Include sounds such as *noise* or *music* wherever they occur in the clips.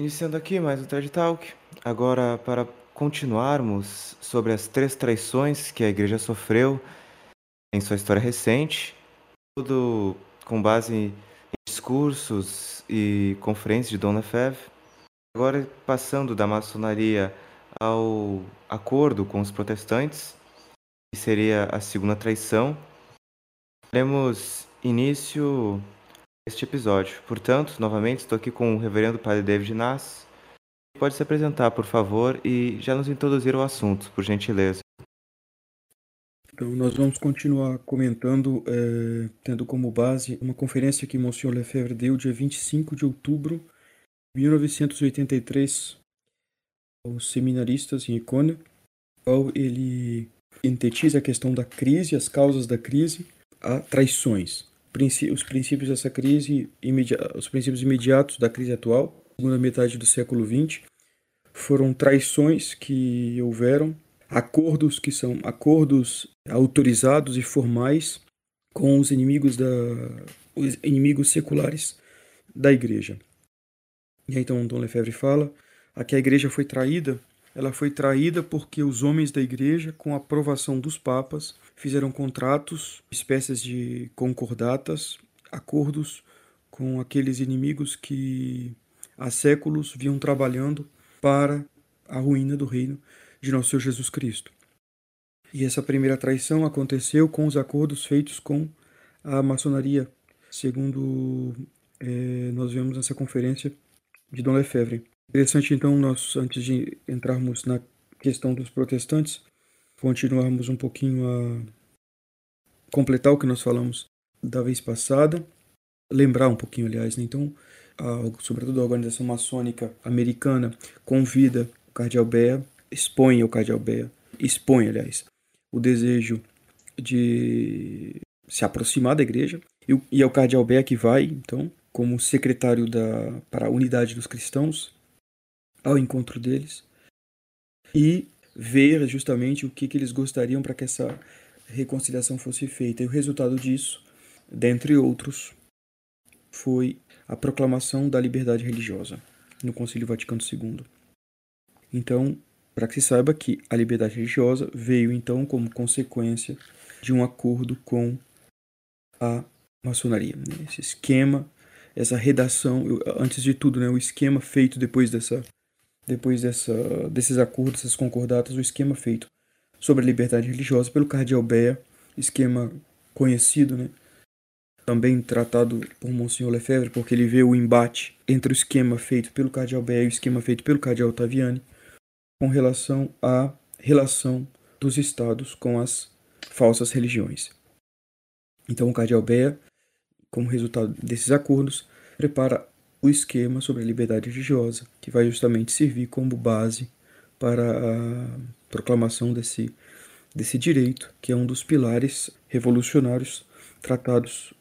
Iniciando aqui mais um TED Talk, agora para continuarmos sobre as três traições que a igreja sofreu em sua história recente, tudo com base em discursos e conferências de Dom Lefebvre. Agora passando da maçonaria ao acordo com os protestantes, que seria a segunda traição, daremos início este episódio. Portanto, novamente, estou aqui com o reverendo Padre David Nass. Pode se apresentar, por favor, e já nos introduzir ao assunto, por gentileza. Então, nós vamos continuar comentando, é, tendo como base uma conferência que Monsenhor Lefebvre deu dia 25 de outubro de 1983 aos seminaristas em Icônia, qual ele sintetiza a questão da crise, as causas da crise, a traições os princípios dessa crise, os princípios imediatos da crise atual, segunda metade do século XX, foram traições que houveram, acordos que são acordos autorizados e formais com os inimigos da os inimigos seculares da igreja. E aí, então Dom Lefebvre fala a que a igreja foi traída, ela foi traída porque os homens da igreja, com a aprovação dos papas, fizeram contratos, espécies de concordatas, acordos com aqueles inimigos que há séculos vinham trabalhando para a ruína do reino de nosso Senhor Jesus Cristo. E essa primeira traição aconteceu com os acordos feitos com a maçonaria, segundo é, nós vemos nessa conferência de Dom Lefebvre. Interessante, então, nós, antes de entrarmos na questão dos protestantes, continuarmos um pouquinho a completar o que nós falamos da vez passada, lembrar um pouquinho, aliás, né? então, a, sobretudo a organização maçônica americana convida o cardeal Bea, expõe o cardeal Bea, expõe, aliás, o desejo de se aproximar da igreja, e, e é o cardeal Bea que vai, então, como secretário da, para a unidade dos cristãos, ao encontro deles, e ver justamente o que, que eles gostariam para que essa reconciliação fosse feita. E o resultado disso, dentre outros, foi a proclamação da liberdade religiosa no Concílio Vaticano II. Então, para que se saiba que a liberdade religiosa veio então como consequência de um acordo com a maçonaria. Né? Esse esquema, essa redação, antes de tudo, né, o esquema feito depois dessa depois dessa, desses acordos, essas concordatas, o esquema feito sobre a liberdade religiosa pelo cardeal Bea, esquema conhecido, né? também tratado por Monsenhor Lefebvre, porque ele vê o embate entre o esquema feito pelo cardeal Bea e o esquema feito pelo cardeal Ottaviani com relação à relação dos estados com as falsas religiões. Então o cardeal Bea, como resultado desses acordos, prepara o esquema sobre a liberdade religiosa, que vai justamente servir como base para a proclamação desse, desse direito, que é um dos pilares revolucionários tratados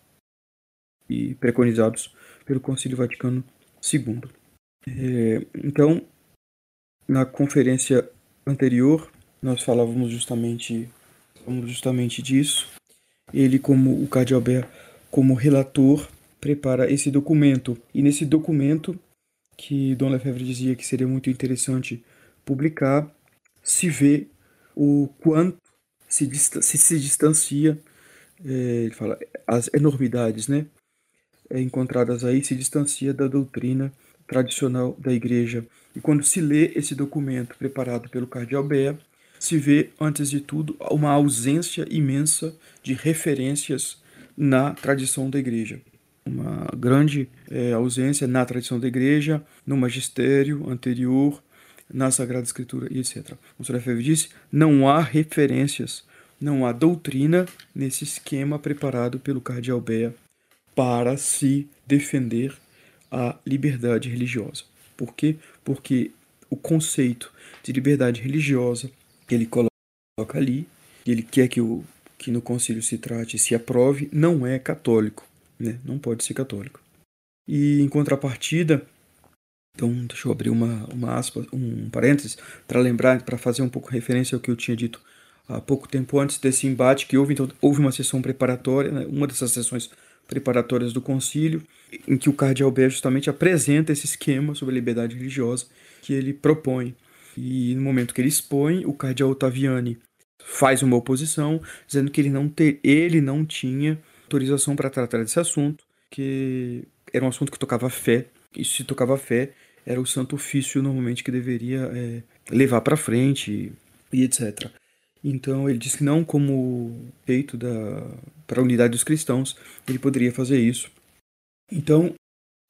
e preconizados pelo Concílio Vaticano II. É, então, na conferência anterior, nós falávamos justamente, falávamos justamente disso. Ele, como o Cardeal como relator, prepara esse documento. E nesse documento, que Dom Lefebvre dizia que seria muito interessante publicar, se vê o quanto se, se, se distancia, é, ele fala, as enormidades né, é, encontradas aí se distancia da doutrina tradicional da igreja. E quando se lê esse documento preparado pelo cardeal Bea, se vê, antes de tudo, uma ausência imensa de referências na tradição da igreja. Uma grande é, ausência na tradição da igreja, no magistério anterior, na Sagrada Escritura e etc. O. Lefebvre disse: não há referências, não há doutrina nesse esquema preparado pelo cardeal Bea para se defender a liberdade religiosa. Por quê? Porque o conceito de liberdade religiosa que ele coloca ali, que ele quer que, o, que no concílio se trate e se aprove, não é católico, né? não pode ser católico. E em contrapartida, então, deixa eu abrir uma, uma aspa, um parênteses, para lembrar, para fazer um pouco referência ao que eu tinha dito há pouco tempo antes desse embate que houve. Então, houve uma sessão preparatória, né? uma dessas sessões preparatórias do concílio, em que o cardeal Bé justamente apresenta esse esquema sobre a liberdade religiosa que ele propõe. E no momento que ele expõe, o cardeal Ottaviani faz uma oposição, dizendo que ele não, ter, ele não tinha autorização para tratar desse assunto, que era um assunto que tocava fé, e se tocava fé, era o santo ofício normalmente que deveria é, levar para frente e etc. Então ele disse que não como feito para a unidade dos cristãos, ele poderia fazer isso. Então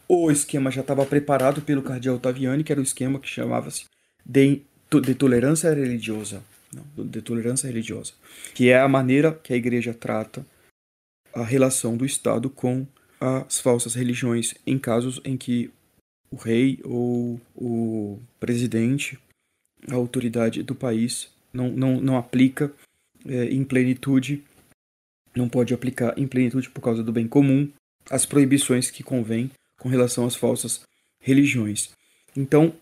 o esquema já estava preparado pelo cardeal Ottaviani, que era o esquema que chamava-se de, de tolerância religiosa. Não, de tolerância religiosa, que é a maneira que a igreja trata a relação do Estado com as falsas religiões em casos em que o rei ou o presidente, a autoridade do país, não, não, não aplica é, em plenitude, não pode aplicar em plenitude por causa do bem comum as proibições que convém com relação às falsas religiões. Então,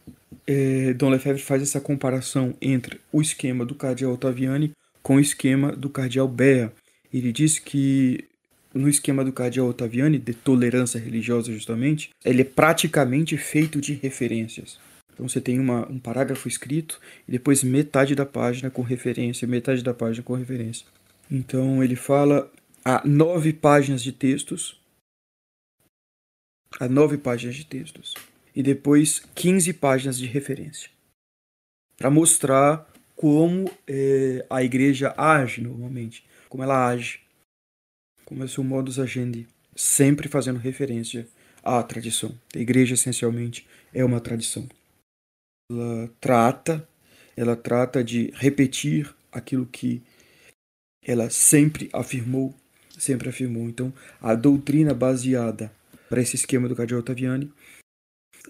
é, Dom Lefebvre faz essa comparação entre o esquema do cardeal Ottaviani com o esquema do cardeal Bea. Ele diz que no esquema do cardeal Ottaviani, de tolerância religiosa justamente, ele é praticamente feito de referências. Então você tem uma, um parágrafo escrito e depois metade da página com referência, metade da página com referência. Então ele fala a nove páginas de textos, a nove páginas de textos e depois 15 páginas de referência para mostrar como é, a igreja age normalmente, como ela age, como é o modus agendi, sempre fazendo referência à tradição. A igreja essencialmente é uma tradição ela trata, ela trata de repetir aquilo que ela sempre afirmou, sempre afirmou. Então, a doutrina baseada para esse esquema do Cardeal Ottaviani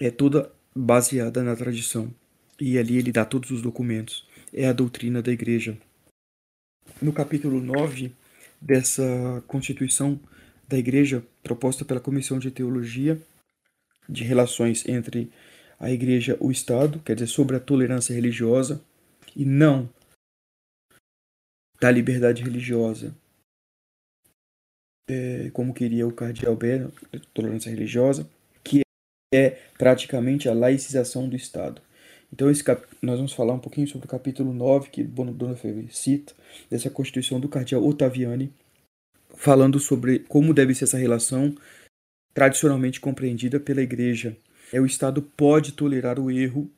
é toda baseada na tradição. E ali ele dá todos os documentos. É a doutrina da igreja. No capítulo 9 dessa Constituição da Igreja, proposta pela Comissão de Teologia de Relações entre a igreja, o Estado, quer dizer, sobre a tolerância religiosa e não da liberdade religiosa, é, como queria o cardeal Beno, tolerância religiosa, que é praticamente a laicização do Estado. Então, esse cap... nós vamos falar um pouquinho sobre o capítulo 9, que Feve cita, dessa Constituição do cardeal Ottaviani, falando sobre como deve ser essa relação tradicionalmente compreendida pela Igreja é o Estado pode tolerar o erro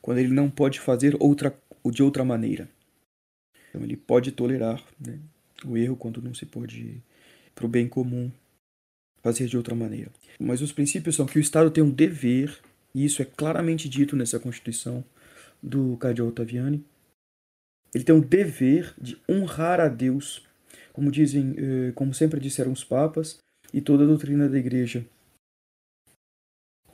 quando ele não pode fazer outra, de outra maneira. Então ele pode tolerar né, o erro quando não se pode, para o bem comum, fazer de outra maneira. Mas os princípios são que o Estado tem um dever, e isso é claramente dito nessa Constituição do Cardeal Ottaviani, ele tem um dever de honrar a Deus, como dizem, eh, como sempre disseram os papas e toda a doutrina da Igreja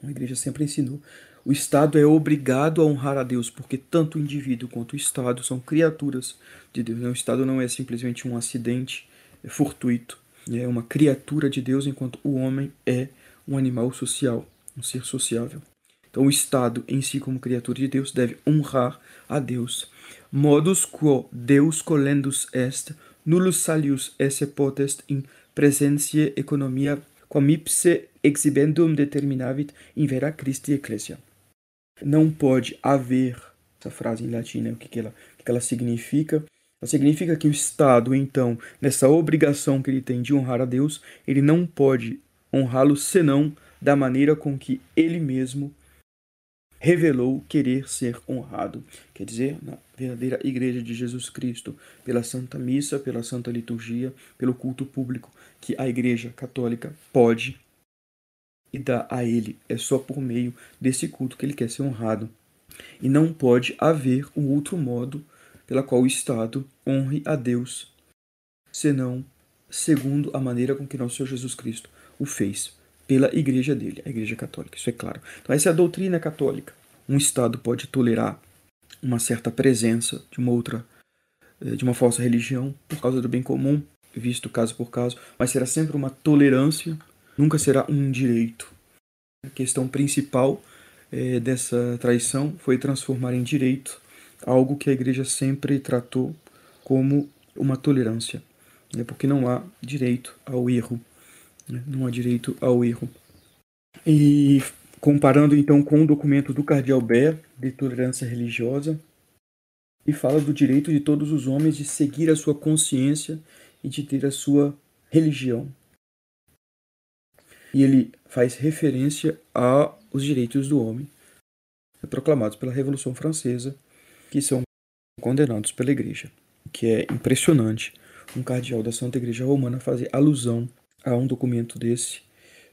a igreja sempre ensinou. O Estado é obrigado a honrar a Deus, porque tanto o indivíduo quanto o Estado são criaturas de Deus. O Estado não é simplesmente um acidente é fortuito, é uma criatura de Deus, enquanto o homem é um animal social, um ser sociável. Então, o Estado, em si, como criatura de Deus, deve honrar a Deus. Modus quo Deus colendus est, nullus salius esse potest in presentiae economia quam ipse exhibendum determinavit in vera Christi ecclesia. Não pode haver, essa frase em latim, né? o que, que, ela, o que ela significa? Ela significa que o Estado, então, nessa obrigação que ele tem de honrar a Deus, ele não pode honrá-lo senão da maneira com que ele mesmo revelou querer ser honrado. Quer dizer, na verdadeira Igreja de Jesus Cristo, pela Santa Missa, pela Santa Liturgia, pelo culto público, que a Igreja Católica pode e dá a ele. É só por meio desse culto que ele quer ser honrado. E não pode haver um outro modo pela qual o Estado honre a Deus, senão segundo a maneira com que nosso Senhor Jesus Cristo o fez, pela igreja dele, a igreja católica, isso é claro. Então essa é a doutrina católica. Um Estado pode tolerar uma certa presença de uma outra, eh, de uma falsa religião por causa do bem comum, visto caso por caso, mas será sempre uma tolerância nunca será um direito. A questão principal é, dessa traição foi transformar em direito algo que a igreja sempre tratou como uma tolerância, né, porque não há direito ao erro. Né? Não há direito ao erro. E comparando então com o documento do Cardeal Ber, de tolerância religiosa, e fala do direito de todos os homens de seguir a sua consciência e de ter a sua religião. E ele faz referência aos direitos do homem, proclamados pela Revolução Francesa, que são condenados pela Igreja. Que é impressionante um cardeal da Santa Igreja Romana fazer alusão a um documento desse,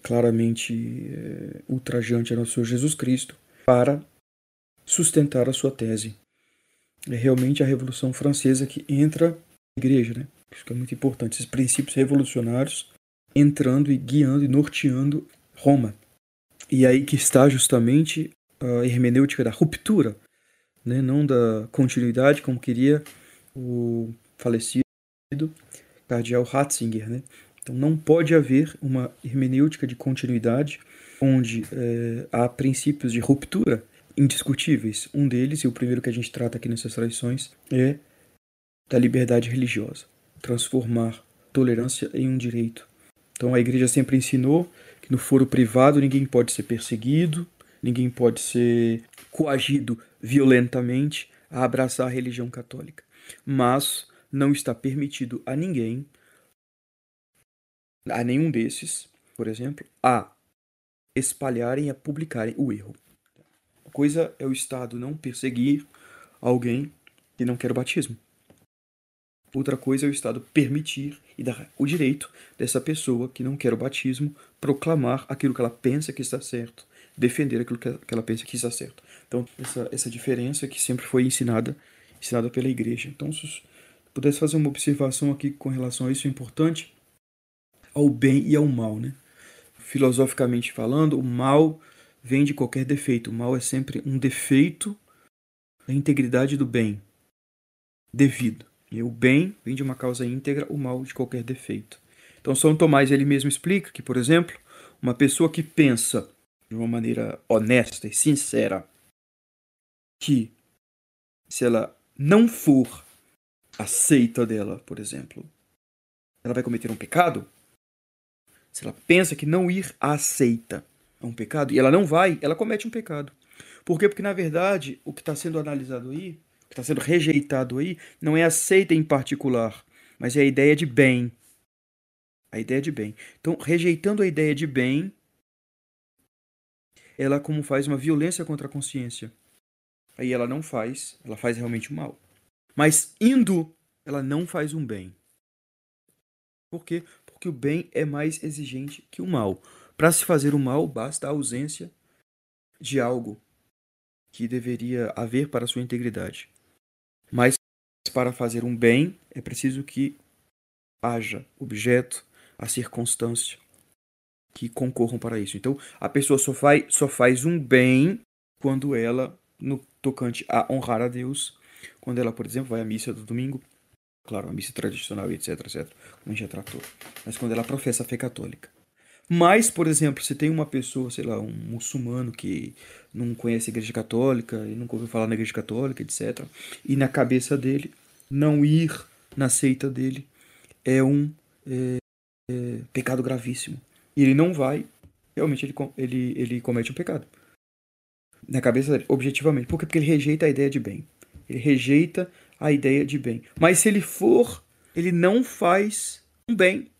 claramente é, ultrajante a nosso Senhor Jesus Cristo, para sustentar a sua tese. É realmente a Revolução Francesa que entra na Igreja, né? Isso que é muito importante, esses princípios revolucionários entrando e guiando e norteando Roma. E aí que está justamente a hermenêutica da ruptura, né? não da continuidade, como queria o falecido cardeal Ratzinger. Né? Então não pode haver uma hermenêutica de continuidade onde é, há princípios de ruptura indiscutíveis. Um deles, e o primeiro que a gente trata aqui nessas tradições, é da liberdade religiosa. Transformar tolerância em um direito. Então a igreja sempre ensinou que no foro privado ninguém pode ser perseguido, ninguém pode ser coagido violentamente a abraçar a religião católica. Mas não está permitido a ninguém, a nenhum desses, por exemplo, a espalharem e a publicarem o erro. Uma coisa é o Estado não perseguir alguém que não quer o batismo. Outra coisa é o Estado permitir e dar o direito dessa pessoa que não quer o batismo proclamar aquilo que ela pensa que está certo, defender aquilo que ela pensa que está certo. Então, essa, essa diferença que sempre foi ensinada, ensinada pela igreja. Então, se pudesse fazer uma observação aqui com relação a isso, é importante ao bem e ao mal, né? Filosoficamente falando, o mal vem de qualquer defeito. O mal é sempre um defeito da integridade do bem devido. E o bem vem de uma causa íntegra, o mal de qualquer defeito. Então São Tomás ele mesmo explica que, por exemplo, uma pessoa que pensa de uma maneira honesta e sincera que se ela não for aceita dela, por exemplo, ela vai cometer um pecado. Se ela pensa que não ir aceita é um pecado e ela não vai, ela comete um pecado. Por quê? Porque na verdade o que está sendo analisado aí que está sendo rejeitado aí não é aceita em particular, mas é a ideia de bem. A ideia de bem. Então, rejeitando a ideia de bem, ela como faz uma violência contra a consciência. Aí ela não faz, ela faz realmente o mal. Mas indo, ela não faz um bem. Por quê? Porque o bem é mais exigente que o mal. Para se fazer o mal, basta a ausência de algo que deveria haver para sua integridade. Mas para fazer um bem é preciso que haja objeto, a circunstância que concorram para isso. Então, a pessoa só faz, só faz um bem quando ela, no tocante a honrar a Deus, quando ela, por exemplo, vai à missa do domingo, claro, a missa tradicional, etc, etc, como a gente já tratou, mas quando ela professa a fé católica. Mas, por exemplo, se tem uma pessoa, sei lá, um muçulmano que não conhece a igreja católica e nunca ouviu falar na igreja católica, etc. E na cabeça dele, não ir na seita dele é um é, é, pecado gravíssimo. E ele não vai, realmente ele, ele, ele comete um pecado. Na cabeça dele, objetivamente. Por quê? Porque ele rejeita a ideia de bem. Ele rejeita a ideia de bem. Mas se ele for, ele não faz um bem.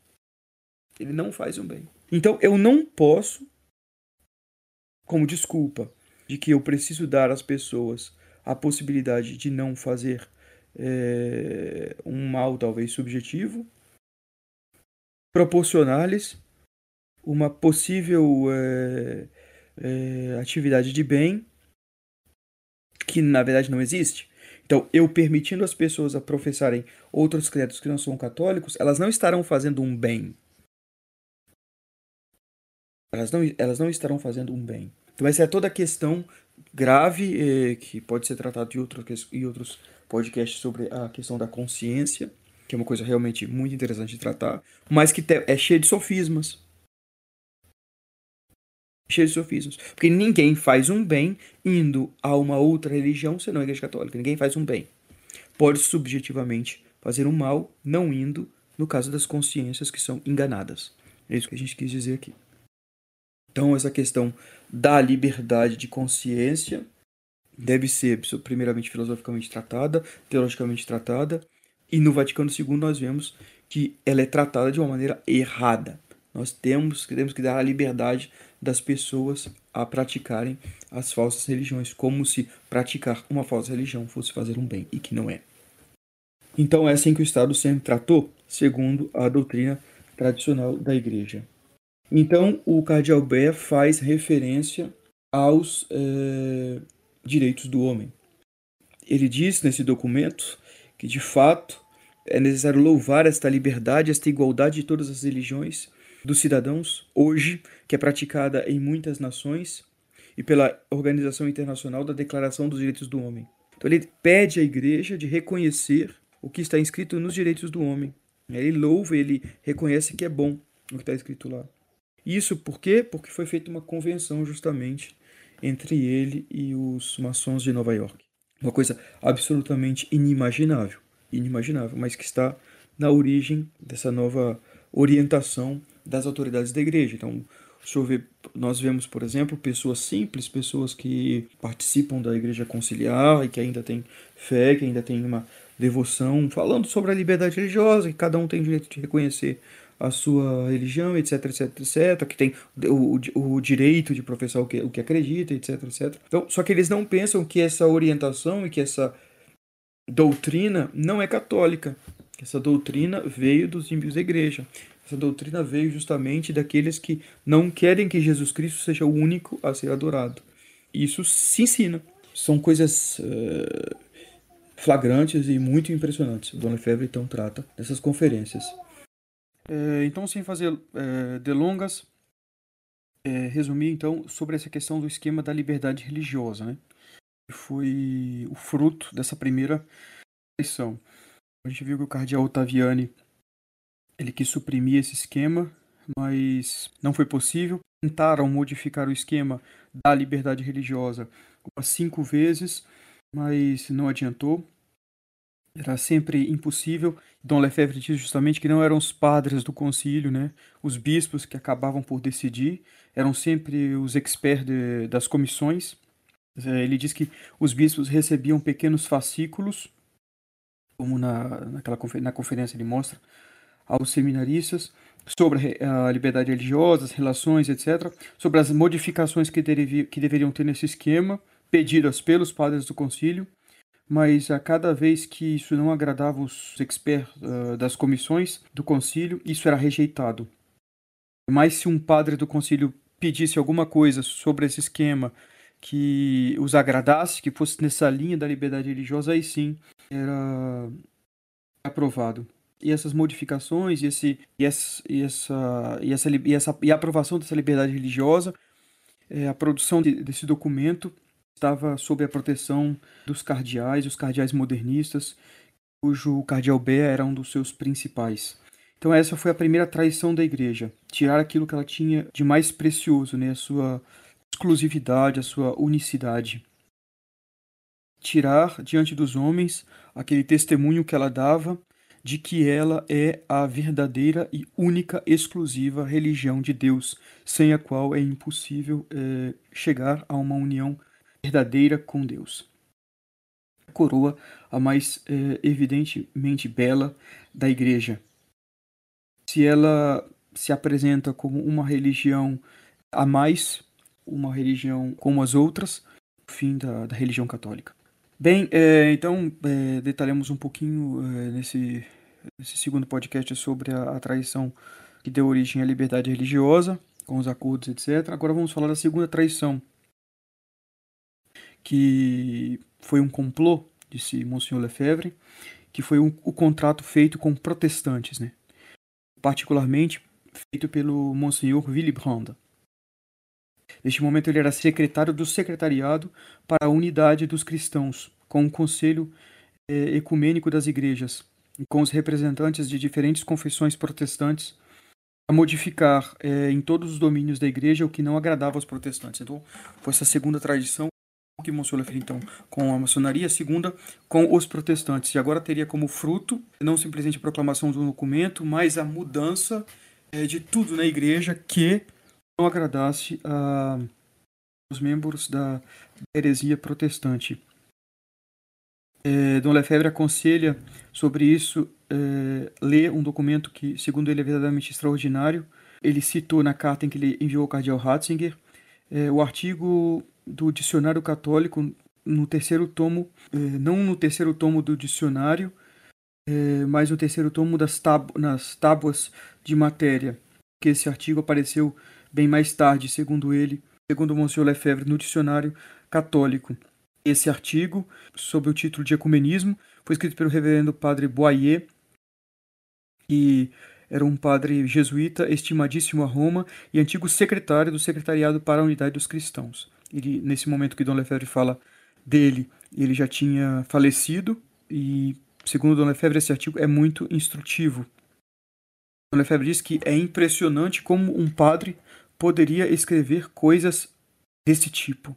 Ele não faz um bem. Então eu não posso, como desculpa, de que eu preciso dar às pessoas a possibilidade de não fazer é, um mal, talvez subjetivo, proporcionar-lhes uma possível é, é, atividade de bem que na verdade não existe. Então, eu permitindo as pessoas a professarem outros credos que não são católicos, elas não estarão fazendo um bem. Elas não, elas não estarão fazendo um bem. Então essa é toda a questão grave eh, que pode ser tratada em, outro, em outros podcasts sobre a questão da consciência, que é uma coisa realmente muito interessante de tratar, mas que é cheia de sofismas. De sofismas. Porque ninguém faz um bem indo a uma outra religião senão a Igreja Católica. Ninguém faz um bem. Pode subjetivamente fazer um mal não indo no caso das consciências que são enganadas. É isso que a gente quis dizer aqui. Então, essa questão da liberdade de consciência deve ser, primeiramente, filosoficamente tratada, teologicamente tratada, e no Vaticano II nós vemos que ela é tratada de uma maneira errada. Nós temos, temos que dar a liberdade das pessoas a praticarem as falsas religiões, como se praticar uma falsa religião fosse fazer um bem, e que não é. Então é assim que o Estado sempre tratou, segundo a doutrina tradicional da Igreja. Então o Cardeal Bé faz referência aos é, direitos do homem. Ele diz nesse documento que, de fato, é necessário louvar esta liberdade, esta igualdade de todas as religiões dos cidadãos, hoje, que é praticada em muitas nações e pela Organização Internacional da Declaração dos Direitos do Homem. Então, ele pede à igreja de reconhecer o que está escrito nos direitos do homem. Ele louva, ele reconhece que é bom o que está escrito lá. Isso por quê? Porque foi feita uma convenção justamente entre ele e os maçons de Nova York. Uma coisa absolutamente inimaginável, inimaginável, mas que está na origem dessa nova orientação das autoridades da igreja. Então, vê, nós vemos, por exemplo, pessoas simples, pessoas que participam da igreja conciliar e que ainda têm fé, que ainda têm uma devoção, falando sobre a liberdade religiosa, que cada um tem o direito de reconhecer a sua religião, etc, etc, etc, que tem o, o, o direito de professar o que, o que acredita, etc, etc. Então, só que eles não pensam que essa orientação e que essa doutrina não é católica. Essa doutrina veio dos ímpios da igreja. Essa doutrina veio justamente daqueles que não querem que Jesus Cristo seja o único a ser adorado. Isso se ensina. São coisas uh, flagrantes e muito impressionantes. Dona Lefebvre então trata dessas conferências. É, então, sem fazer é, delongas, é, resumir então sobre essa questão do esquema da liberdade religiosa, né? Que foi o fruto dessa primeira eleição. A gente viu que o cardeal Ottaviani ele quis suprimir esse esquema, mas não foi possível. Tentaram modificar o esquema da liberdade religiosa umas cinco vezes, mas não adiantou era sempre impossível. Dom Lefebvre diz justamente que não eram os padres do concílio, né, os bispos que acabavam por decidir, eram sempre os experts de, das comissões. É, ele diz que os bispos recebiam pequenos fascículos, como na, naquela na conferência ele mostra, aos seminaristas, sobre a liberdade religiosa, as relações, etc., sobre as modificações que, que deveriam ter nesse esquema, pedidas pelos padres do concílio mas a cada vez que isso não agradava os experts uh, das comissões do concílio, isso era rejeitado. Mas se um padre do concílio pedisse alguma coisa sobre esse esquema que os agradasse, que fosse nessa linha da liberdade religiosa, aí sim era aprovado. E essas modificações e, esse, e, essa, e, essa, e, essa, e, essa, e a aprovação dessa liberdade religiosa, é, a produção de, desse documento estava sob a proteção dos cardeais, os cardeais modernistas, cujo cardeal Bea era um dos seus principais. Então essa foi a primeira traição da igreja, tirar aquilo que ela tinha de mais precioso, né, a sua exclusividade, a sua unicidade. Tirar diante dos homens aquele testemunho que ela dava de que ela é a verdadeira e única exclusiva religião de Deus, sem a qual é impossível é, chegar a uma união verdadeira com Deus. A coroa a mais é, evidentemente bela da igreja. Se ela se apresenta como uma religião a mais, uma religião como as outras, fim da, da religião católica. Bem, é, então é, detalhamos um pouquinho é, nesse, nesse segundo podcast sobre a, a traição que deu origem à liberdade religiosa, com os acordos, etc. Agora vamos falar da segunda traição, que foi um complô, disse Monsignor Lefebvre, que foi um, o contrato feito com protestantes, né? particularmente feito pelo Monsignor Willy Brandt. Neste momento ele era secretário do secretariado para a unidade dos cristãos, com o conselho eh, ecumênico das igrejas, e com os representantes de diferentes confissões protestantes, a modificar eh, em todos os domínios da igreja o que não agradava aos protestantes. Então, foi essa segunda tradição que Monsieur fez então com a maçonaria, a segunda com os protestantes. E agora teria como fruto não simplesmente a proclamação do documento, mas a mudança é, de tudo na igreja que não agradasse a, os membros da heresia protestante. É, Dom Lefebvre aconselha sobre isso é, ler um documento que, segundo ele, é verdadeiramente extraordinário. Ele citou na carta em que ele enviou ao cardeal Ratzinger é, o artigo do Dicionário Católico no terceiro tomo, é, não no terceiro tomo do dicionário, é, mas no terceiro tomo das tábu nas tábuas de matéria, que esse artigo apareceu bem mais tarde, segundo ele, segundo Monsieur Lefebvre, no dicionário católico. Esse artigo, sob o título de Ecumenismo, foi escrito pelo reverendo padre Boyer, que era um padre jesuíta estimadíssimo a Roma e antigo secretário do Secretariado para a Unidade dos Cristãos. Ele, nesse momento que Dom Lefebvre fala dele, ele já tinha falecido e, segundo Dom Lefebvre, esse artigo é muito instrutivo. Dom Lefebvre diz que é impressionante como um padre poderia escrever coisas desse tipo,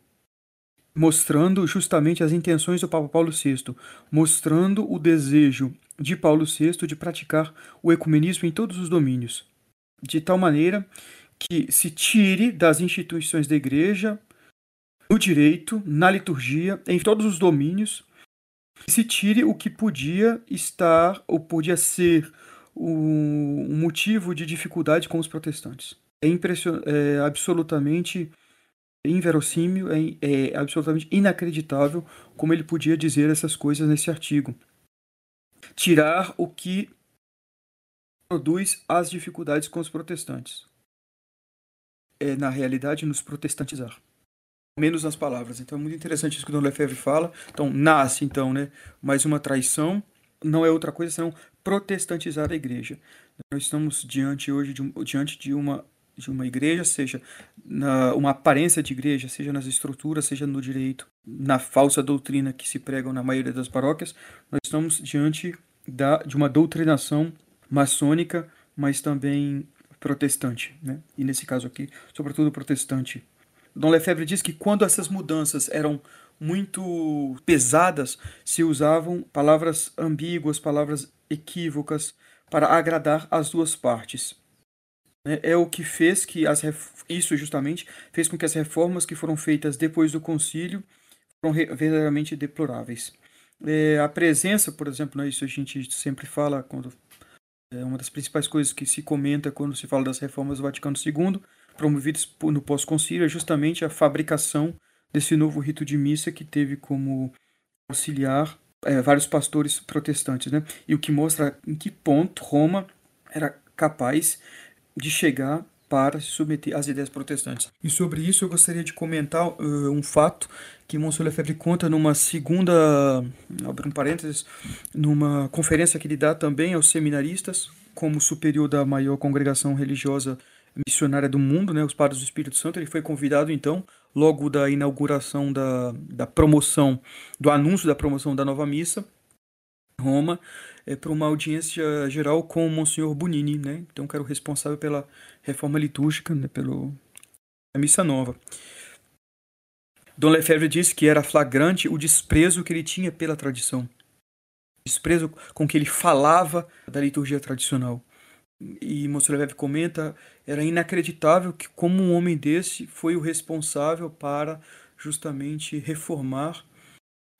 mostrando justamente as intenções do Papa Paulo VI, mostrando o desejo de Paulo VI de praticar o ecumenismo em todos os domínios, de tal maneira que se tire das instituições da igreja, no direito, na liturgia, em todos os domínios, se tire o que podia estar ou podia ser um motivo de dificuldade com os protestantes. É, impression... é absolutamente inverossímil, é, é absolutamente inacreditável como ele podia dizer essas coisas nesse artigo. Tirar o que produz as dificuldades com os protestantes. É, na realidade, nos protestantizar. Menos nas palavras. Então é muito interessante isso que o Don Lefebvre fala. Então, nasce, então, né, mais uma traição. Não é outra coisa senão protestantizar a igreja. Nós estamos diante hoje diante de uma de uma igreja, seja na, uma aparência de igreja, seja nas estruturas, seja no direito, na falsa doutrina que se pregam na maioria das paróquias, nós estamos diante da, de uma doutrinação maçônica, mas também protestante, né? e nesse caso aqui, sobretudo protestante. Dom Lefebvre diz que quando essas mudanças eram muito pesadas, se usavam palavras ambíguas, palavras equívocas para agradar as duas partes né, é o que fez que as isso justamente fez com que as reformas que foram feitas depois do concílio foram verdadeiramente deploráveis. É, a presença, por exemplo, né, isso a gente sempre fala quando é uma das principais coisas que se comenta quando se fala das reformas do Vaticano II, promovidas no pós-concílio, é justamente a fabricação desse novo rito de missa que teve como auxiliar é, vários pastores protestantes, né? E o que mostra em que ponto Roma era capaz de chegar para se submeter às ideias protestantes. E sobre isso eu gostaria de comentar uh, um fato que Monsieur Lefebvre conta numa segunda, abre um parênteses, numa conferência que ele dá também aos seminaristas, como superior da maior congregação religiosa missionária do mundo, né, os Padres do Espírito Santo. Ele foi convidado, então, logo da inauguração da, da promoção, do anúncio da promoção da nova missa, Roma, é, para uma audiência geral com o Monsenhor Bonini, né? Então, que era o responsável pela reforma litúrgica, né? pelo missa nova. Dom Lefebvre disse que era flagrante o desprezo que ele tinha pela tradição, desprezo com que ele falava da liturgia tradicional. E Monsenhor Lefebvre comenta, era inacreditável que como um homem desse foi o responsável para justamente reformar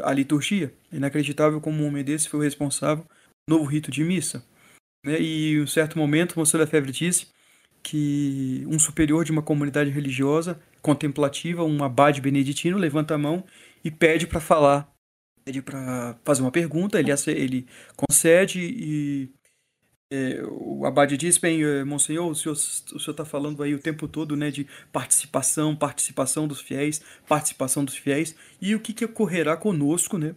a liturgia. Inacreditável como um homem desse foi o responsável novo rito de missa. Né? E em um certo momento, Monsenhor Lefebvre disse que um superior de uma comunidade religiosa contemplativa, um abade beneditino, levanta a mão e pede para falar, pede para fazer uma pergunta, ele, ele concede e é, o abade diz, bem, é, monsenhor, o senhor está falando aí o tempo todo né, de participação, participação dos fiéis, participação dos fiéis, e o que, que ocorrerá conosco, né,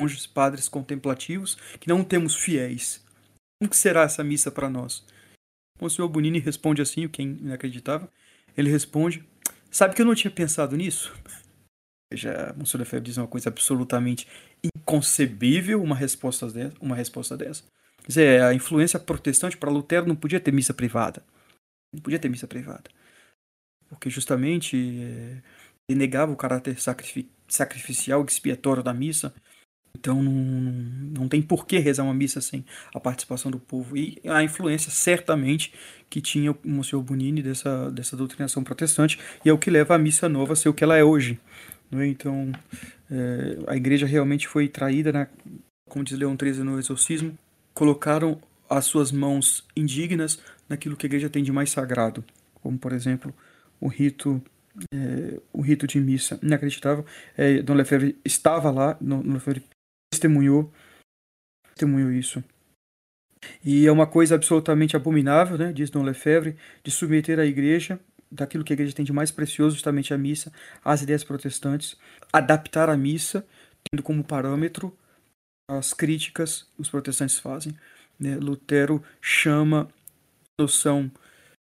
monges, padres contemplativos, que não temos fiéis. Como que será essa missa para nós? O senhor Bonini responde assim, o que é inacreditável. Ele responde: Sabe que eu não tinha pensado nisso? Veja, Monsenhor Lefebvre diz uma coisa absolutamente inconcebível, uma resposta dessa. Uma resposta dessa. Quer dizer, a influência protestante para Lutero não podia ter missa privada. Não podia ter missa privada. Porque justamente é, negava o caráter sacrificial, expiatório da missa Então não, não tem por que rezar uma missa sem a participação do povo. E a influência, certamente, que tinha o Monsenhor Bonini dessa, dessa doutrinação protestante, e é o que leva a missa nova a ser o que ela é hoje. É? Então, é, a igreja realmente foi traída, na, como diz Leão XIII no Exorcismo, colocaram as suas mãos indignas naquilo que a igreja tem de mais sagrado, como, por exemplo, o rito é, o rito de missa inacreditável. É, Dom Lefebvre estava lá, Dom Lefebvre testemunhou, testemunhou isso. E é uma coisa absolutamente abominável, né, diz Dom Lefebvre, de submeter a igreja, daquilo que a igreja tem de mais precioso, justamente a missa, às ideias protestantes, adaptar a missa, tendo como parâmetro as críticas que os protestantes fazem. Né? Lutero chama a noção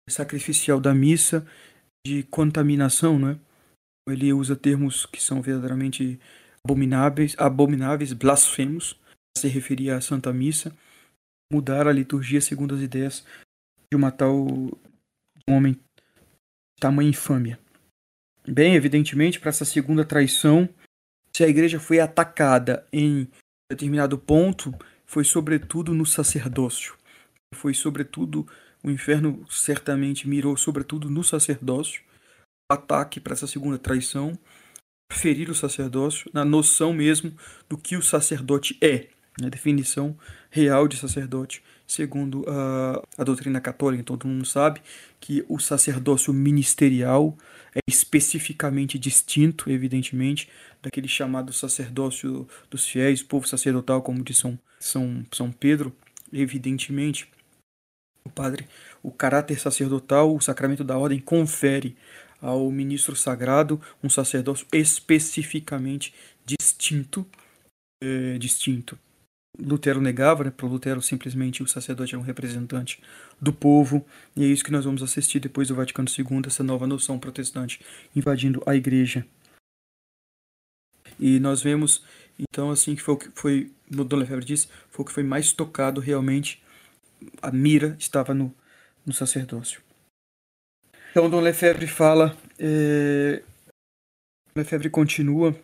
sacrificial da missa de contaminação, né? Ele usa termos que são verdadeiramente abomináveis, abomináveis, blasfemos, se referia à Santa Missa, mudar a liturgia segundo as ideias de uma tal um homem de tamanha infâmia. Bem, evidentemente, para essa segunda traição, se a igreja foi atacada em determinado ponto, foi sobretudo no sacerdócio. Foi sobretudo o inferno certamente mirou sobretudo no sacerdócio. Ataque para essa segunda traição ferir o sacerdócio na noção mesmo do que o sacerdote é, a definição real de sacerdote, segundo a, a doutrina católica. Então, todo mundo sabe que o sacerdócio ministerial é especificamente distinto, evidentemente, daquele chamado sacerdócio dos fiéis, povo sacerdotal, como diz São, São, São Pedro, evidentemente. O padre, o caráter sacerdotal, o sacramento da ordem confere ao ministro sagrado um sacerdócio especificamente distinto. É, distinto. Lutero negava, né? para Lutero simplesmente o sacerdote é um representante do povo, e é isso que nós vamos assistir depois do Vaticano II, essa nova noção protestante invadindo a igreja. E nós vemos, então, assim, que foi o que foi, no Dom Lefebvre diz, foi o que foi mais tocado realmente, a mira estava no, no sacerdócio. Então, Dom Lefebvre fala, é... Lefebvre continua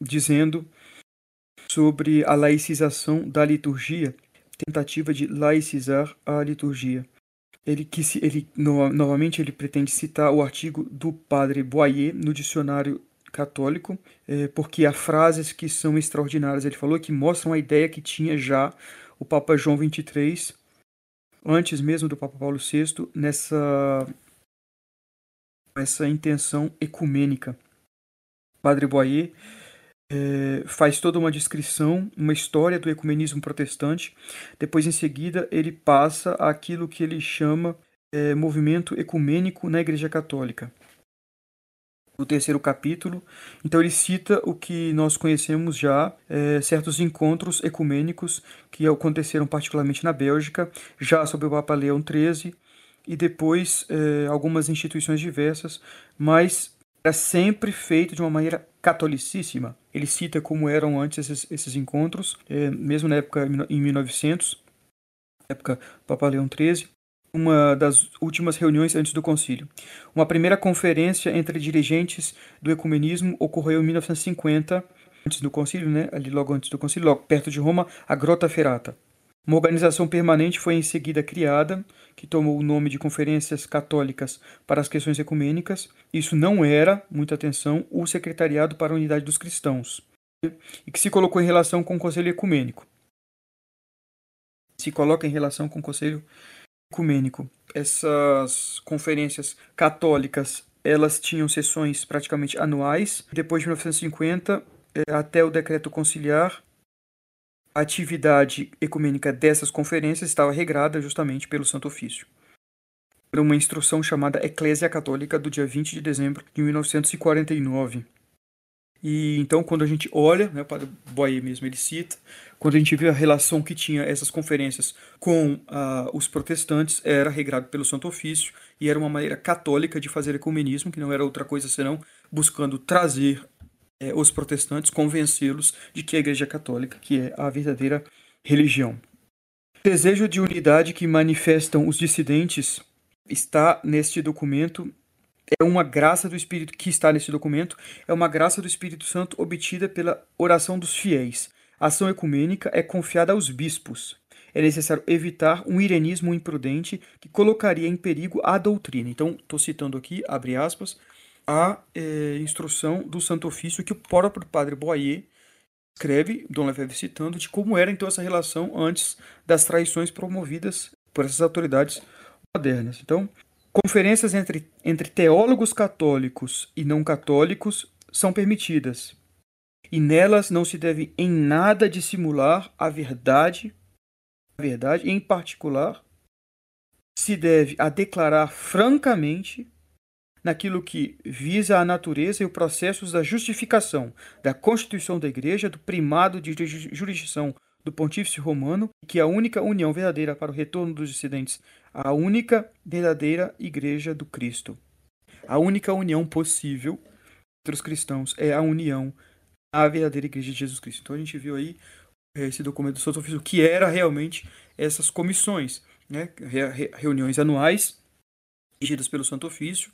dizendo sobre a laicização da liturgia, tentativa de laicizar a liturgia. Ele, que se, ele no, novamente ele pretende citar o artigo do padre Boyer no dicionário católico, é, porque há frases que são extraordinárias. Ele falou que mostram a ideia que tinha já o Papa João XXIII, antes mesmo do Papa Paulo VI, nessa essa intenção ecumênica. Padre Boyer é, faz toda uma descrição, uma história do ecumenismo protestante. Depois, em seguida, ele passa aquilo que ele chama é, movimento ecumênico na Igreja Católica. No terceiro capítulo, então ele cita o que nós conhecemos já, é, certos encontros ecumênicos que aconteceram particularmente na Bélgica, já sob o Papa Leão XIII, e depois é, algumas instituições diversas, mas é sempre feito de uma maneira catolicíssima. Ele cita como eram antes esses, esses encontros, é, mesmo na época em 1900, época Papa Leão XIII, uma das últimas reuniões antes do concílio. Uma primeira conferência entre dirigentes do ecumenismo ocorreu em 1950, antes do concílio, né? ali logo antes do concílio, logo perto de Roma, a Grota Ferrata. Uma organização permanente foi em seguida criada, que tomou o nome de Conferências Católicas para as Questões Ecumênicas. Isso não era, muita atenção, o Secretariado para a Unidade dos Cristãos, e que se colocou em relação com o Conselho Ecumênico. Se coloca em relação com o Conselho Ecumênico. Essas conferências católicas, elas tinham sessões praticamente anuais. Depois de 1950, eh, até o decreto conciliar, a atividade ecumênica dessas conferências estava regrada justamente pelo Santo Ofício. Por uma instrução chamada Eclésia Católica do dia 20 de dezembro de 1949. E então, quando a gente olha, né, o padre Boyer mesmo ele cita, quando a gente vê a relação que tinha essas conferências com uh, os protestantes, era regrado pelo Santo Ofício e era uma maneira católica de fazer ecumenismo, que não era outra coisa senão buscando trazer é, os protestantes, convencê-los de que a Igreja Católica que é a verdadeira religião. O desejo de unidade que manifestam os dissidentes está neste documento é uma graça do Espírito que está nesse documento, é uma graça do Espírito Santo obtida pela oração dos fiéis. A ação ecumênica é confiada aos bispos. É necessário evitar um irenismo imprudente que colocaria em perigo a doutrina. Então, estou citando aqui, abre aspas, a é, instrução do Santo Ofício que o próprio Padre Boyer escreve, Dom Lefebvre citando, de como era então essa relação antes das traições promovidas por essas autoridades modernas. Então, conferências entre, entre teólogos católicos e não católicos são permitidas, e nelas não se deve em nada dissimular a verdade, a verdade, em particular, se deve a declarar francamente naquilo que visa a natureza e os processos da justificação, da constituição da Igreja, do primado de jurisdição do Pontífice Romano, que é a única união verdadeira para o retorno dos dissidentes, a única verdadeira Igreja do Cristo. A única união possível entre os cristãos é a união à verdadeira Igreja de Jesus Cristo. Então a gente viu aí eh, esse documento do Santo Ofício, que era realmente essas comissões, né? reuniões anuais, regidas pelo Santo Ofício,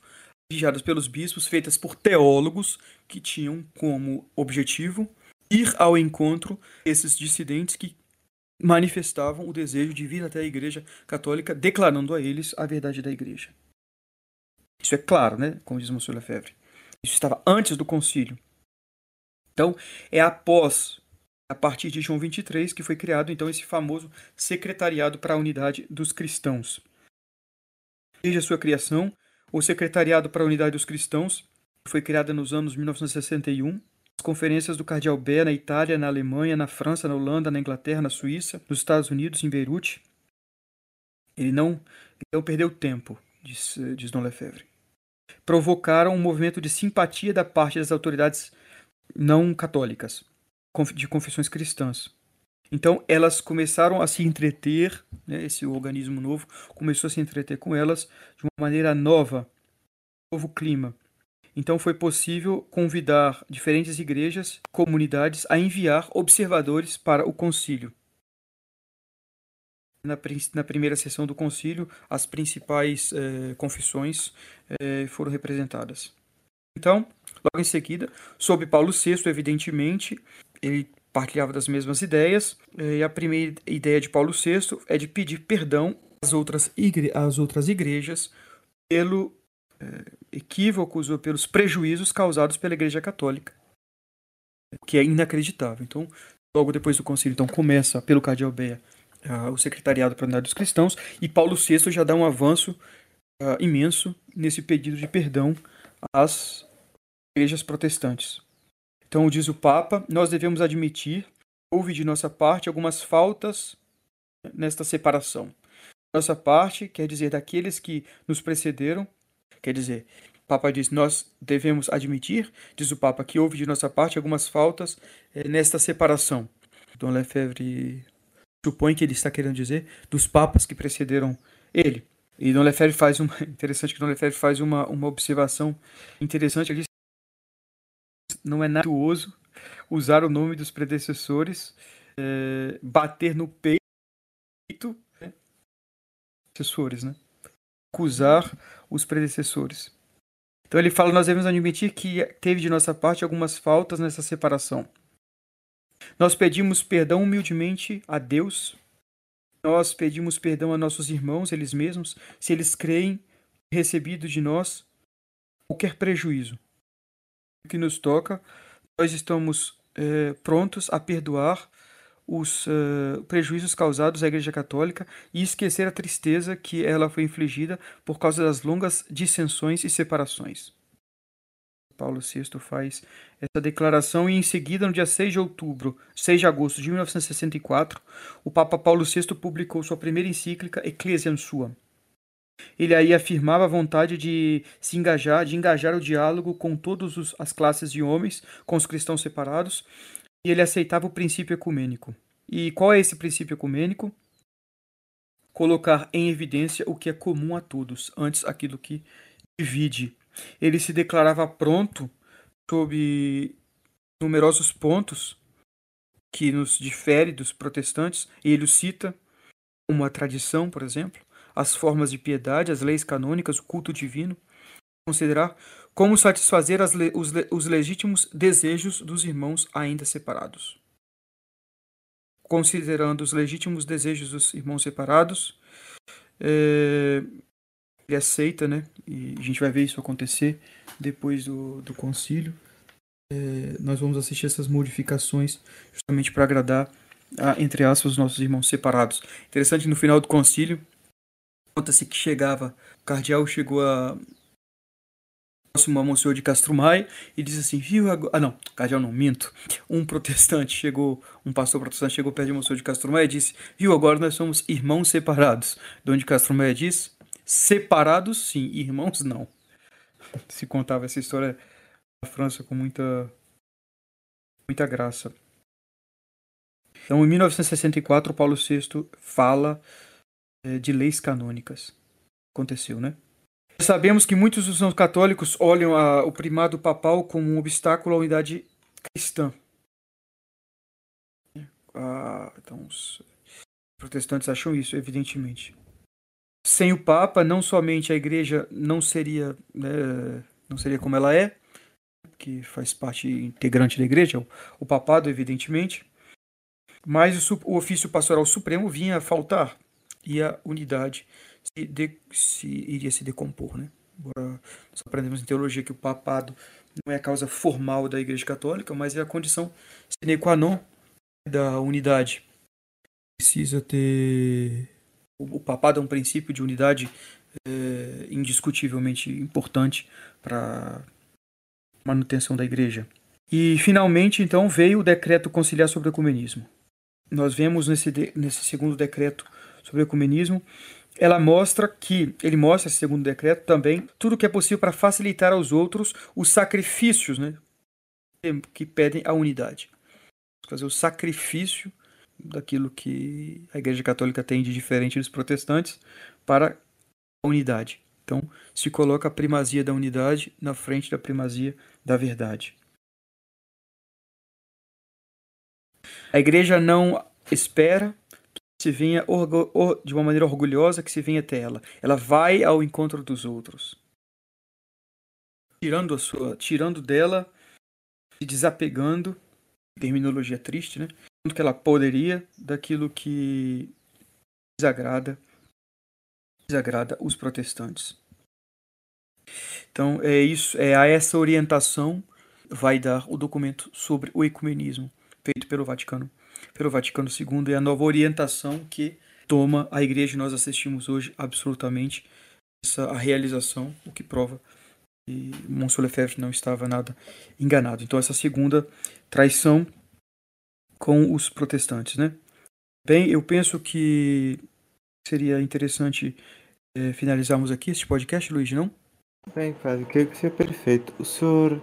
vigiadas pelos bispos, feitas por teólogos que tinham como objetivo ir ao encontro desses dissidentes que manifestavam o desejo de vir até a Igreja Católica, declarando a eles a verdade da Igreja. Isso é claro, né? Como diz Monsieur Lefebvre. Isso estava antes do concílio. Então, é após, a partir de João 23, que foi criado então esse famoso secretariado para a unidade dos cristãos. Desde a sua criação, o Secretariado para a Unidade dos Cristãos foi criado nos anos 1961. As conferências do Cardeal Bé na Itália, na Alemanha, na França, na Holanda, na Inglaterra, na Suíça, nos Estados Unidos, em Beirute. Ele não, ele não perdeu tempo, diz, diz Dom Lefebvre. Provocaram um movimento de simpatia da parte das autoridades não católicas, de confissões cristãs. Então elas começaram a se entreter, né, esse organismo novo começou a se entreter com elas de uma maneira nova, novo clima. Então foi possível convidar diferentes igrejas, comunidades a enviar observadores para o concílio. Na, na primeira sessão do concílio, as principais eh, confissões eh, foram representadas. Então, logo em seguida, sob Paulo VI, evidentemente, ele partilhava das mesmas ideias. Eh, e a primeira ideia de Paulo VI é de pedir perdão às outras, igre às outras igrejas pelo é, equívocos ou pelos prejuízos causados pela Igreja Católica, o que é inacreditável. Então, logo depois do concílio, então começa pelo cardeal Bea uh, o secretariado para a unidade dos cristãos e Paulo VI já dá um avanço uh, imenso nesse pedido de perdão às igrejas protestantes. Então, diz o Papa, nós devemos admitir, houve de nossa parte algumas faltas nesta separação. Nossa parte quer dizer daqueles que nos precederam, quer dizer, o Papa diz, nós devemos admitir, diz o Papa, que houve de nossa parte algumas faltas é, nesta separação. Dom Lefebvre supõe que ele está querendo dizer dos papas que precederam ele. E Dom Lefebvre faz uma *laughs* interessante que Dom Lefebvre faz uma, uma observação interessante. Ele não é nada uso usar o nome dos predecessores, é, bater no peito, né? predecessores, né? Acusar os predecessores. Então ele fala: nós devemos admitir que teve de nossa parte algumas faltas nessa separação. Nós pedimos perdão humildemente a Deus. Nós pedimos perdão a nossos irmãos, eles mesmos, se eles creem recebido de nós qualquer prejuízo que nos toca, nós estamos é, prontos a perdoar os uh, prejuízos causados à Igreja Católica e esquecer a tristeza que ela foi infligida por causa das longas dissensões e separações. Paulo VI faz essa declaração e em seguida, no dia 6 de outubro, 6 de agosto de 1964, o Papa Paulo VI publicou sua primeira encíclica Ecclesiam Sua, ele aí afirmava a vontade de se engajar, de engajar o diálogo com todas as classes de homens, com os cristãos separados, e ele aceitava o princípio ecumênico. E qual é esse princípio ecumênico? Colocar em evidência o que é comum a todos, antes aquilo que divide. Ele se declarava pronto sobre numerosos pontos que nos difere dos protestantes, e ele cita, uma tradição, por exemplo, as formas de piedade, as leis canônicas, o culto divino. considerar como satisfazer le os, le os legítimos desejos dos irmãos ainda separados. Considerando os legítimos desejos dos irmãos separados, é, ele aceita, né? E a gente vai ver isso acontecer depois do, do concílio. É, nós vamos assistir essas modificações justamente para agradar, a, entre aspas, os nossos irmãos separados. Interessante, no final do concílio, conta-se que chegava, o cardeal chegou a próximo a Monsenhor de Castro Maia e diz assim, viu agora... Ah não, cardeal não, minto. Um protestante chegou, um pastor protestante chegou perto de Monsenhor de Castro Maia e disse, viu, agora nós somos irmãos separados. Donde Castro Maia diz, separados sim, irmãos não. *laughs* Se contava essa história na França com muita, muita graça. Então, em 1964, Paulo VI fala de leis canônicas. Aconteceu, né? Sabemos que muitos dos católicos olham a, o primado papal como um obstáculo à unidade cristã. Ah, então, os protestantes acham isso, evidentemente. Sem o Papa, não somente a Igreja não seria, né, não seria como ela é, que faz parte integrante da Igreja, o, o papado, evidentemente, mas o, o ofício pastoral supremo vinha a faltar e a unidade se, de, se iria se decompor, né? Embora nós aprendemos em teologia que o papado não é a causa formal da Igreja Católica, mas é a condição sine qua non da unidade. Precisa ter. O papado é um princípio de unidade é, indiscutivelmente importante para manutenção da Igreja. E finalmente, então, veio o decreto conciliar sobre o ecumenismo. Nós vemos nesse, nesse segundo decreto sobre o ecumenismo ela mostra que, ele mostra, segundo o decreto, também tudo que é possível para facilitar aos outros os sacrifícios né, que pedem a unidade. Fazer o sacrifício daquilo que a Igreja Católica tem de diferente dos protestantes para a unidade. Então, se coloca a primazia da unidade na frente da primazia da verdade. A igreja não espera se venha de uma maneira orgulhosa que se venha até ela. Ela vai ao encontro dos outros. Tirando a sua, tirando dela, se desapegando, terminologia triste, né? Tudo que ela poderia daquilo que desagrada desagrada os protestantes. Então é isso, é a essa orientação vai dar o documento sobre o ecumenismo feito pelo Vaticano pelo Vaticano II e a nova orientação que toma a igreja. Nós assistimos hoje absolutamente essa a realização, o que prova que Monsieur Lefebvre não estava nada enganado. Então essa segunda traição com os protestantes, né? Bem, eu penso que seria interessante é, finalizarmos aqui este podcast, Luiz, não? Bem, padre, creio que seria perfeito. O senhor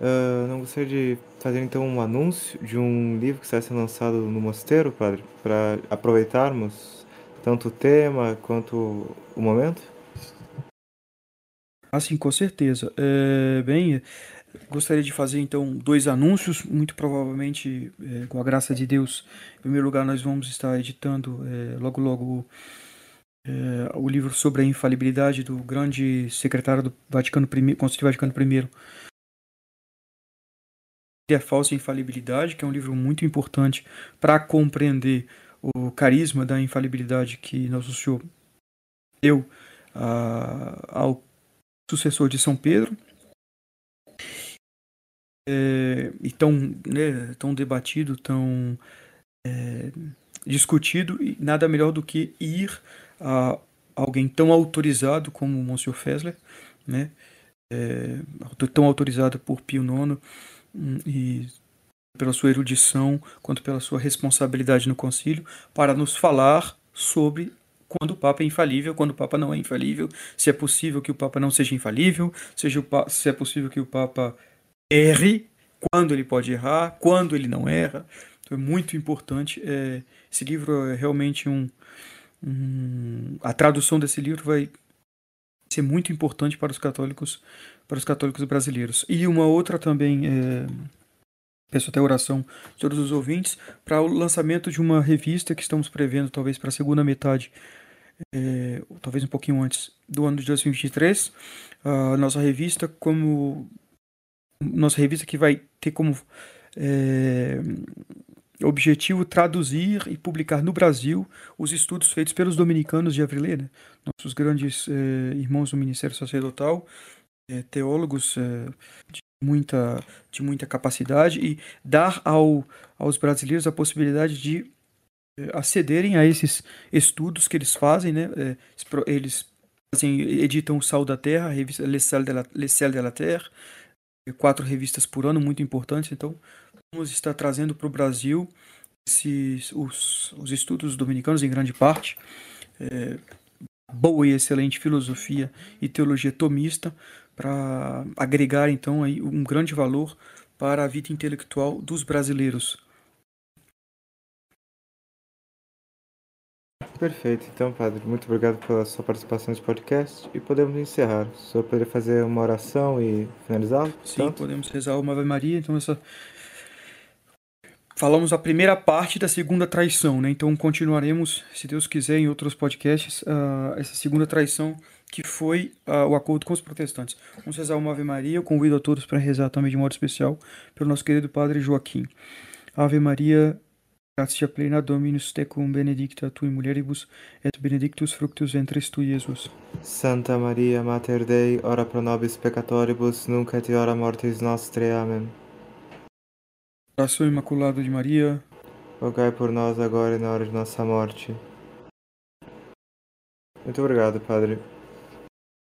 Uh, não gostaria de fazer então um anúncio de um livro que está sendo lançado no mosteiro, padre, para aproveitarmos tanto o tema quanto o momento? Ah, sim, com certeza. É, bem, gostaria de fazer então dois anúncios, muito provavelmente, é, com a graça de Deus. Em primeiro lugar, nós vamos estar editando é, logo logo o livro sobre a infalibilidade do grande secretário do Vaticano I, Conselho Vaticano I, a Falsa Infalibilidade, que é um livro muito importante para compreender o carisma da infalibilidade que Nosso Senhor deu uh, ao sucessor de São Pedro. É, e tão, né, tão debatido, tão é, discutido, e nada melhor do que ir a alguém tão autorizado como o Monsieur Fessler, né, é, tão autorizado por Pio IX, e pela sua erudição, quanto pela sua responsabilidade no concílio, para nos falar sobre quando o Papa é infalível, quando o Papa não é infalível, se é possível que o Papa não seja infalível, seja se é possível que o Papa erre, quando ele pode errar, quando ele não erra. Então é muito importante. É, esse livro é realmente um, um. A tradução desse livro vai ser muito importante para os católicos para os católicos brasileiros. E uma outra também, é, peço até oração de todos os ouvintes, para o lançamento de uma revista que estamos prevendo talvez para a segunda metade é, talvez um pouquinho antes do ano de 2023, a nossa revista como nossa revista que vai ter como é, objetivo traduzir e publicar no Brasil os estudos feitos pelos dominicanos de Avilé, né? nossos grandes é, irmãos do Ministério Sacerdotal, é, teólogos é, de muita de muita capacidade e dar ao, aos brasileiros a possibilidade de acederem a esses estudos que eles fazem, né? eles fazem, editam o Sal da Terra, a revista Le Sel de la, Le de la Terre, quatro revistas por ano, muito importantes. Então, vamos estar trazendo para o Brasil esses, os, os estudos dominicanos, em grande parte, é, boa e excelente filosofia e teologia tomista, para agregar, então, aí um grande valor para a vida intelectual dos brasileiros. Perfeito. Então, Padre, muito obrigado pela sua participação nesse podcast e podemos encerrar. O senhor poderia fazer uma oração e finalizar? Sim, tanto? podemos rezar uma Ave Maria. Então, essa... falamos a primeira parte da segunda traição, né? Então, continuaremos, se Deus quiser, em outros podcasts, uh, essa segunda traição que foi uh, o acordo com os protestantes. Vamos rezar uma Ave Maria. Eu convido a todos para rezar também de modo especial pelo nosso querido Padre Joaquim. Ave Maria Gratia plena Dominus tecum benedicta tui mulieribus et benedictus fructus ventris tui, Iesus. Santa Maria, Mater Dei, ora pro nobis peccatoribus, nunc et hora mortis nostre. Amém. Coração Imaculado de Maria, rogai por nós agora e na hora de nossa morte. Muito obrigado, Padre.